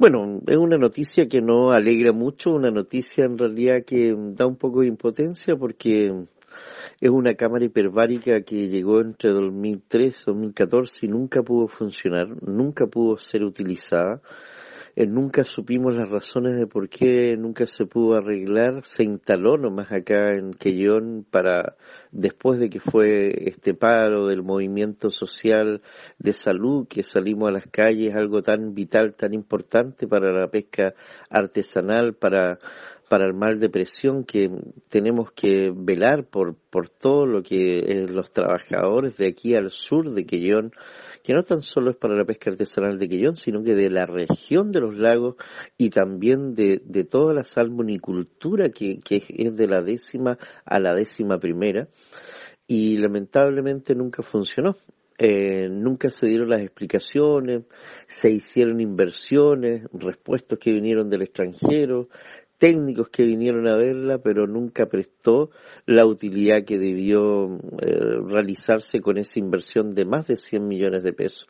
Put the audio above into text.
Bueno, es una noticia que no alegra mucho, una noticia en realidad que da un poco de impotencia porque es una cámara hiperbárica que llegó entre 2003 y 2014 y nunca pudo funcionar, nunca pudo ser utilizada eh, nunca supimos las razones de por qué nunca se pudo arreglar, se instaló nomás acá en Quellón para, después de que fue este paro del movimiento social de salud, que salimos a las calles, algo tan vital, tan importante para la pesca artesanal, para para el mal de presión que tenemos que velar por, por todo lo que eh, los trabajadores de aquí al sur de Quellón que no tan solo es para la pesca artesanal de Quellón, sino que de la región de los lagos y también de, de toda la salmonicultura que, que es de la décima a la décima primera. Y lamentablemente nunca funcionó. Eh, nunca se dieron las explicaciones, se hicieron inversiones, respuestos que vinieron del extranjero, técnicos que vinieron a verla, pero nunca prestó la utilidad que debió eh, realizarse con esa inversión de más de 100 millones de pesos.